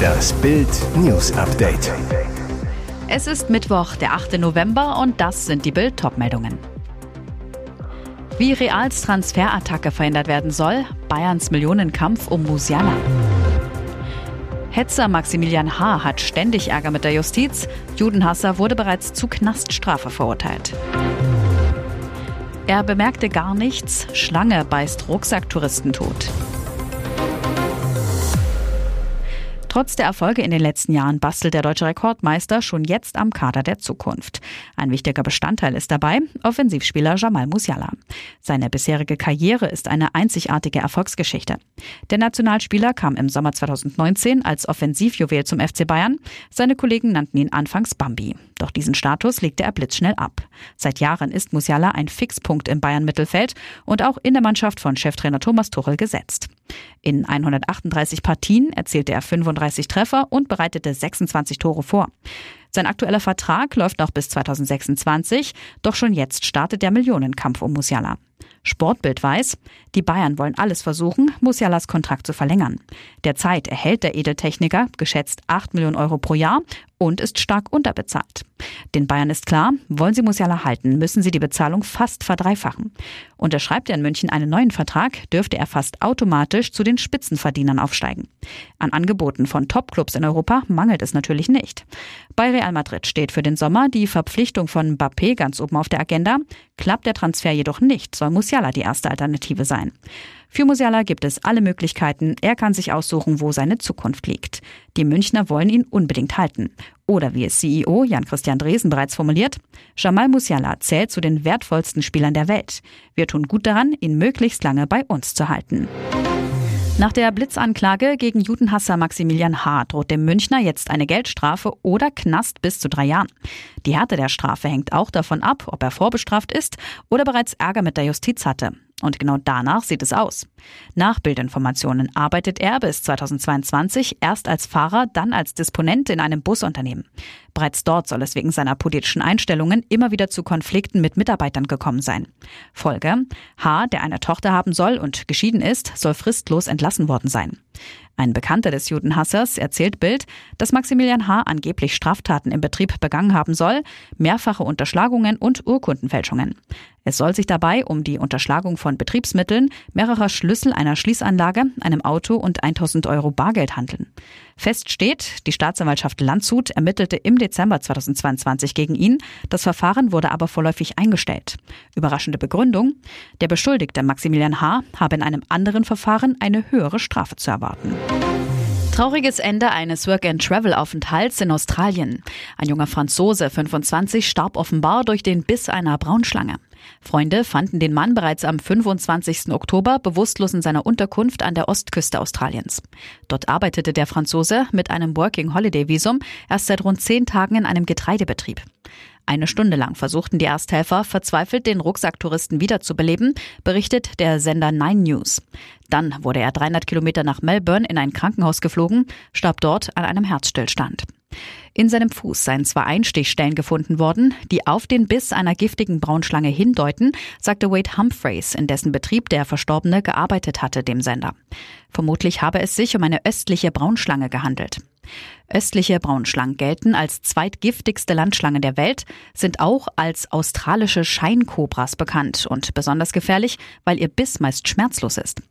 Das Bild News Update. Es ist Mittwoch, der 8. November und das sind die Bild meldungen Wie Reals Transferattacke verhindert werden soll, Bayerns Millionenkampf um Musiala. Hetzer Maximilian H. hat ständig Ärger mit der Justiz. Judenhasser wurde bereits zu Knaststrafe verurteilt. Er bemerkte gar nichts. Schlange beißt Rucksacktouristen tot. Trotz der Erfolge in den letzten Jahren bastelt der deutsche Rekordmeister schon jetzt am Kader der Zukunft. Ein wichtiger Bestandteil ist dabei Offensivspieler Jamal Musiala. Seine bisherige Karriere ist eine einzigartige Erfolgsgeschichte. Der Nationalspieler kam im Sommer 2019 als Offensivjuwel zum FC Bayern. Seine Kollegen nannten ihn anfangs Bambi. Doch diesen Status legte er blitzschnell ab. Seit Jahren ist Musiala ein Fixpunkt im Bayern-Mittelfeld und auch in der Mannschaft von Cheftrainer Thomas Tuchel gesetzt. In 138 Partien erzielte er 35 Treffer und bereitete 26 Tore vor. Sein aktueller Vertrag läuft noch bis 2026, doch schon jetzt startet der Millionenkampf um Musiala. Sportbild weiß, die Bayern wollen alles versuchen, Musialas Kontrakt zu verlängern. Derzeit erhält der Edeltechniker geschätzt 8 Millionen Euro pro Jahr und ist stark unterbezahlt. Den Bayern ist klar, wollen sie Musiala halten, müssen sie die Bezahlung fast verdreifachen. Unterschreibt er in München einen neuen Vertrag, dürfte er fast automatisch zu den Spitzenverdienern aufsteigen. An Angeboten von Topclubs in Europa mangelt es natürlich nicht. Bei Real Madrid steht für den Sommer die Verpflichtung von Mbappé ganz oben auf der Agenda. Klappt der Transfer jedoch nicht, soll Musiala die erste Alternative sein. Für Musiala gibt es alle Möglichkeiten. Er kann sich aussuchen, wo seine Zukunft liegt. Die Münchner wollen ihn unbedingt halten. Oder wie es CEO Jan-Christian Dresen bereits formuliert, Jamal Musiala zählt zu den wertvollsten Spielern der Welt. Wir tun gut daran, ihn möglichst lange bei uns zu halten. Nach der Blitzanklage gegen Judenhasser Maximilian H. droht dem Münchner jetzt eine Geldstrafe oder Knast bis zu drei Jahren. Die Härte der Strafe hängt auch davon ab, ob er vorbestraft ist oder bereits Ärger mit der Justiz hatte. Und genau danach sieht es aus. Nach Bildinformationen arbeitet er bis 2022 erst als Fahrer, dann als Disponent in einem Busunternehmen. Bereits dort soll es wegen seiner politischen Einstellungen immer wieder zu Konflikten mit Mitarbeitern gekommen sein. Folge: H., der eine Tochter haben soll und geschieden ist, soll fristlos entlassen worden sein. Ein Bekannter des Judenhassers erzählt Bild, dass Maximilian H. angeblich Straftaten im Betrieb begangen haben soll, mehrfache Unterschlagungen und Urkundenfälschungen. Es soll sich dabei um die Unterschlagung von Betriebsmitteln, mehrerer Schlüssel einer Schließanlage, einem Auto und 1000 Euro Bargeld handeln. Fest steht, die Staatsanwaltschaft Landshut ermittelte im Dezember 2022 gegen ihn. Das Verfahren wurde aber vorläufig eingestellt. Überraschende Begründung. Der Beschuldigte Maximilian H. habe in einem anderen Verfahren eine höhere Strafe zu erwarten. Trauriges Ende eines Work-and-Travel-Aufenthalts in Australien. Ein junger Franzose, 25, starb offenbar durch den Biss einer Braunschlange. Freunde fanden den Mann bereits am 25. Oktober bewusstlos in seiner Unterkunft an der Ostküste Australiens. Dort arbeitete der Franzose mit einem Working Holiday Visum erst seit rund zehn Tagen in einem Getreidebetrieb. Eine Stunde lang versuchten die Ersthelfer verzweifelt den Rucksacktouristen wiederzubeleben, berichtet der Sender Nine News. Dann wurde er 300 Kilometer nach Melbourne in ein Krankenhaus geflogen, starb dort an einem Herzstillstand. In seinem Fuß seien zwei Einstichstellen gefunden worden, die auf den Biss einer giftigen Braunschlange hindeuten, sagte Wade Humphreys, in dessen Betrieb der Verstorbene gearbeitet hatte, dem Sender. Vermutlich habe es sich um eine östliche Braunschlange gehandelt. Östliche Braunschlangen gelten als zweitgiftigste Landschlange der Welt, sind auch als australische Scheinkobras bekannt und besonders gefährlich, weil ihr Biss meist schmerzlos ist.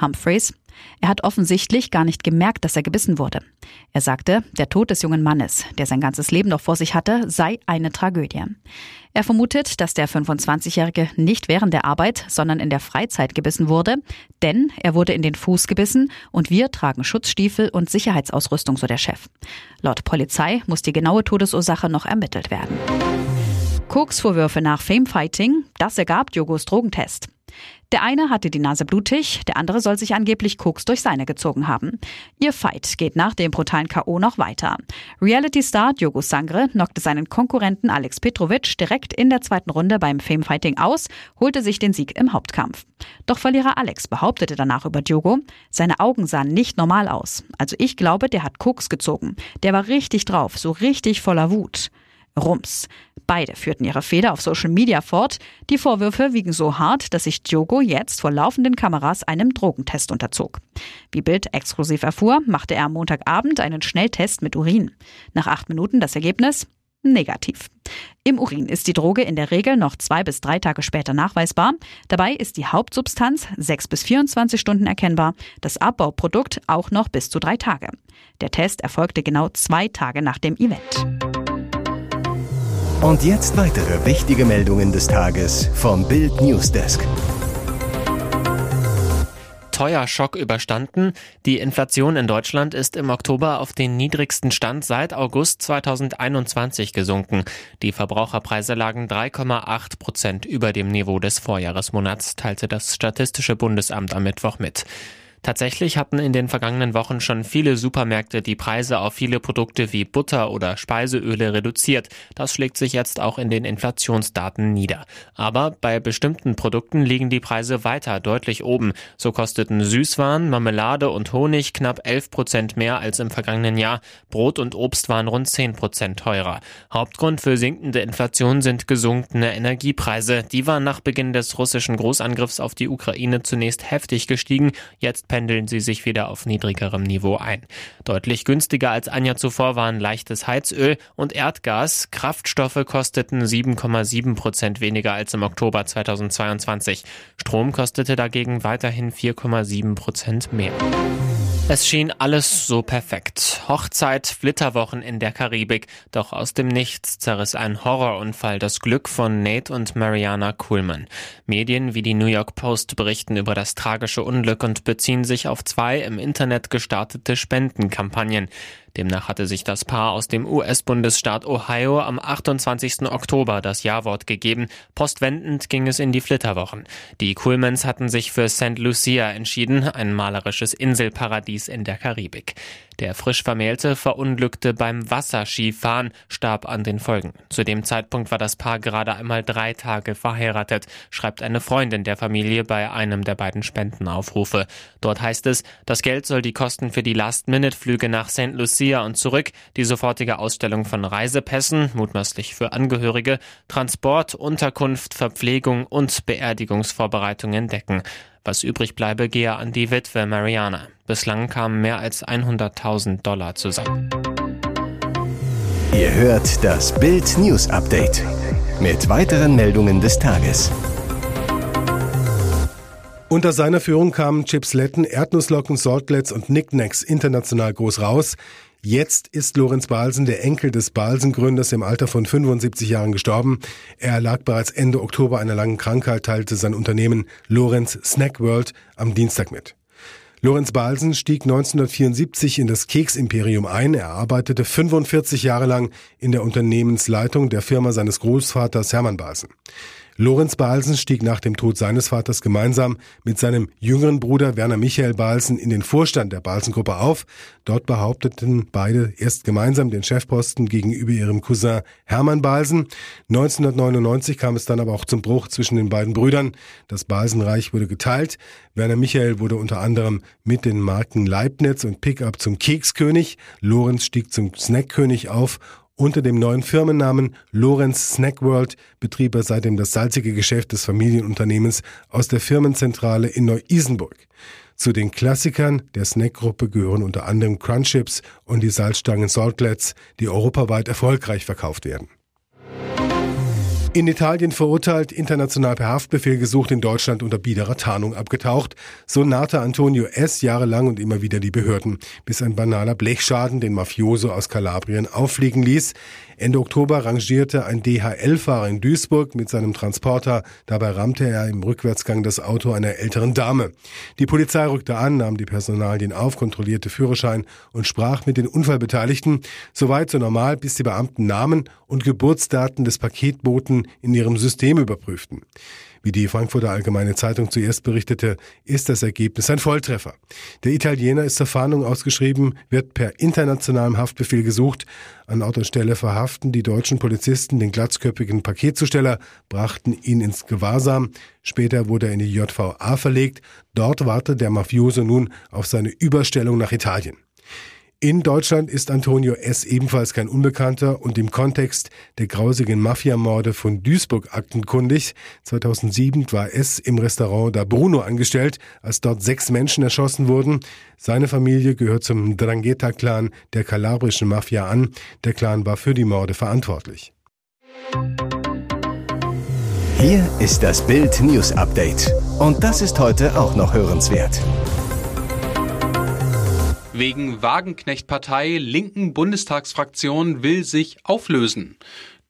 Humphreys er hat offensichtlich gar nicht gemerkt, dass er gebissen wurde. Er sagte, der Tod des jungen Mannes, der sein ganzes Leben noch vor sich hatte, sei eine Tragödie. Er vermutet, dass der 25-Jährige nicht während der Arbeit, sondern in der Freizeit gebissen wurde, denn er wurde in den Fuß gebissen und wir tragen Schutzstiefel und Sicherheitsausrüstung, so der Chef. Laut Polizei muss die genaue Todesursache noch ermittelt werden. Koksvorwürfe nach Famefighting, das ergab Jogos Drogentest. Der eine hatte die Nase blutig, der andere soll sich angeblich Koks durch seine gezogen haben. Ihr Fight geht nach dem brutalen K.O. noch weiter. Reality-Star Diogo Sangre knockte seinen Konkurrenten Alex Petrovic direkt in der zweiten Runde beim Famefighting aus, holte sich den Sieg im Hauptkampf. Doch Verlierer Alex behauptete danach über Diogo, seine Augen sahen nicht normal aus. Also ich glaube, der hat Koks gezogen. Der war richtig drauf, so richtig voller Wut. Rums. Beide führten ihre Fehler auf Social Media fort. Die Vorwürfe wiegen so hart, dass sich Diogo jetzt vor laufenden Kameras einem Drogentest unterzog. Wie Bild exklusiv erfuhr, machte er am Montagabend einen Schnelltest mit Urin. Nach acht Minuten das Ergebnis negativ. Im Urin ist die Droge in der Regel noch zwei bis drei Tage später nachweisbar. Dabei ist die Hauptsubstanz sechs bis 24 Stunden erkennbar, das Abbauprodukt auch noch bis zu drei Tage. Der Test erfolgte genau zwei Tage nach dem Event. Und jetzt weitere wichtige Meldungen des Tages vom Bild Newsdesk. Teuer Schock überstanden. Die Inflation in Deutschland ist im Oktober auf den niedrigsten Stand seit August 2021 gesunken. Die Verbraucherpreise lagen 3,8 Prozent über dem Niveau des Vorjahresmonats, teilte das Statistische Bundesamt am Mittwoch mit. Tatsächlich hatten in den vergangenen Wochen schon viele Supermärkte die Preise auf viele Produkte wie Butter oder Speiseöle reduziert. Das schlägt sich jetzt auch in den Inflationsdaten nieder. Aber bei bestimmten Produkten liegen die Preise weiter deutlich oben. So kosteten Süßwaren, Marmelade und Honig knapp 11 Prozent mehr als im vergangenen Jahr. Brot und Obst waren rund 10 Prozent teurer. Hauptgrund für sinkende Inflation sind gesunkene Energiepreise. Die waren nach Beginn des russischen Großangriffs auf die Ukraine zunächst heftig gestiegen. Jetzt pendeln sie sich wieder auf niedrigerem Niveau ein. Deutlich günstiger als ein Jahr zuvor waren leichtes Heizöl und Erdgas. Kraftstoffe kosteten 7,7 Prozent weniger als im Oktober 2022. Strom kostete dagegen weiterhin 4,7 Prozent mehr. Es schien alles so perfekt. Hochzeit, Flitterwochen in der Karibik. Doch aus dem Nichts zerriss ein Horrorunfall das Glück von Nate und Mariana Kuhlmann. Medien wie die New York Post berichten über das tragische Unglück und beziehen sich auf zwei im Internet gestartete Spendenkampagnen. Demnach hatte sich das Paar aus dem US-Bundesstaat Ohio am 28. Oktober das Jawort gegeben. Postwendend ging es in die Flitterwochen. Die Coolmans hatten sich für St. Lucia entschieden, ein malerisches Inselparadies in der Karibik. Der frisch Vermählte verunglückte beim Wasserskifahren, starb an den Folgen. Zu dem Zeitpunkt war das Paar gerade einmal drei Tage verheiratet, schreibt eine Freundin der Familie bei einem der beiden Spendenaufrufe. Dort heißt es, das Geld soll die Kosten für die Last-Minute-Flüge nach St. Lucia und zurück, die sofortige Ausstellung von Reisepässen, mutmaßlich für Angehörige, Transport, Unterkunft, Verpflegung und Beerdigungsvorbereitungen decken. Was übrig bleibe, gehe an die Witwe Mariana. Bislang kamen mehr als 100.000 Dollar zusammen. Ihr hört das Bild News Update mit weiteren Meldungen des Tages. Unter seiner Führung kamen Chips Letten, Erdnusslocken, Saltlets und Knickknacks international groß raus. Jetzt ist Lorenz Balsen, der Enkel des Balsen-Gründers, im Alter von 75 Jahren gestorben. Er lag bereits Ende Oktober einer langen Krankheit, teilte sein Unternehmen Lorenz Snack World am Dienstag mit. Lorenz Balsen stieg 1974 in das Keksimperium ein. Er arbeitete 45 Jahre lang in der Unternehmensleitung der Firma seines Großvaters Hermann Balsen. Lorenz Balsen stieg nach dem Tod seines Vaters gemeinsam mit seinem jüngeren Bruder Werner Michael Balsen in den Vorstand der Balsen-Gruppe auf. Dort behaupteten beide erst gemeinsam den Chefposten gegenüber ihrem Cousin Hermann Balsen. 1999 kam es dann aber auch zum Bruch zwischen den beiden Brüdern. Das Balsenreich wurde geteilt. Werner Michael wurde unter anderem mit den Marken Leibniz und Pickup zum Kekskönig. Lorenz stieg zum Snackkönig auf unter dem neuen Firmennamen Lorenz Snack World betrieb er seitdem das salzige Geschäft des Familienunternehmens aus der Firmenzentrale in Neu-Isenburg. Zu den Klassikern der Snackgruppe gehören unter anderem Crunchips und die Salzstangen Saltlets, die europaweit erfolgreich verkauft werden. In Italien verurteilt, international per Haftbefehl gesucht, in Deutschland unter biederer Tarnung abgetaucht. So nahte Antonio S. jahrelang und immer wieder die Behörden, bis ein banaler Blechschaden den Mafioso aus Kalabrien auffliegen ließ. Ende Oktober rangierte ein DHL-Fahrer in Duisburg mit seinem Transporter. Dabei rammte er im Rückwärtsgang das Auto einer älteren Dame. Die Polizei rückte an, nahm die Personalien auf, kontrollierte Führerschein und sprach mit den Unfallbeteiligten. Soweit so normal, bis die Beamten Namen und Geburtsdaten des Paketboten in ihrem System überprüften. Wie die Frankfurter Allgemeine Zeitung zuerst berichtete, ist das Ergebnis ein Volltreffer. Der Italiener ist zur Fahndung ausgeschrieben, wird per internationalem Haftbefehl gesucht. An Ort und Stelle verhaften die deutschen Polizisten den glatzköpfigen Paketzusteller, brachten ihn ins Gewahrsam. Später wurde er in die JVA verlegt. Dort wartet der Mafioso nun auf seine Überstellung nach Italien. In Deutschland ist Antonio S. ebenfalls kein Unbekannter und im Kontext der grausigen Mafiamorde von Duisburg aktenkundig. 2007 war S. im Restaurant Da Bruno angestellt, als dort sechs Menschen erschossen wurden. Seine Familie gehört zum Drangheta-Clan der kalabrischen Mafia an. Der Clan war für die Morde verantwortlich. Hier ist das Bild News Update. Und das ist heute auch noch hörenswert. Wegen Wagenknecht-Partei linken Bundestagsfraktion will sich auflösen.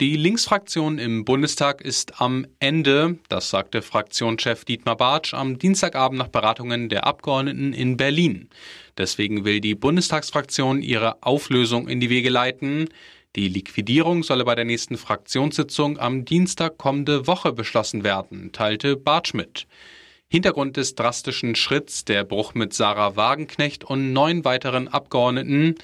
Die Linksfraktion im Bundestag ist am Ende, das sagte Fraktionschef Dietmar Bartsch am Dienstagabend nach Beratungen der Abgeordneten in Berlin. Deswegen will die Bundestagsfraktion ihre Auflösung in die Wege leiten. Die Liquidierung solle bei der nächsten Fraktionssitzung am Dienstag kommende Woche beschlossen werden, teilte Bartsch mit. Hintergrund des drastischen Schritts der Bruch mit Sarah Wagenknecht und neun weiteren Abgeordneten.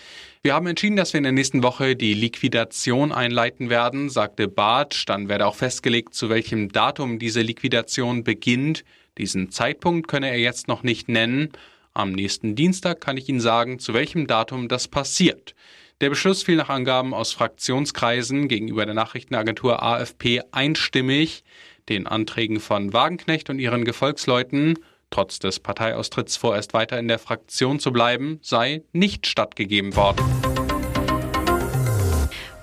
Wir haben entschieden, dass wir in der nächsten Woche die Liquidation einleiten werden, sagte Bartsch. Dann werde auch festgelegt, zu welchem Datum diese Liquidation beginnt. Diesen Zeitpunkt könne er jetzt noch nicht nennen. Am nächsten Dienstag kann ich Ihnen sagen, zu welchem Datum das passiert. Der Beschluss fiel nach Angaben aus Fraktionskreisen gegenüber der Nachrichtenagentur AFP einstimmig den Anträgen von Wagenknecht und ihren Gefolgsleuten, trotz des Parteiaustritts vorerst weiter in der Fraktion zu bleiben, sei nicht stattgegeben worden.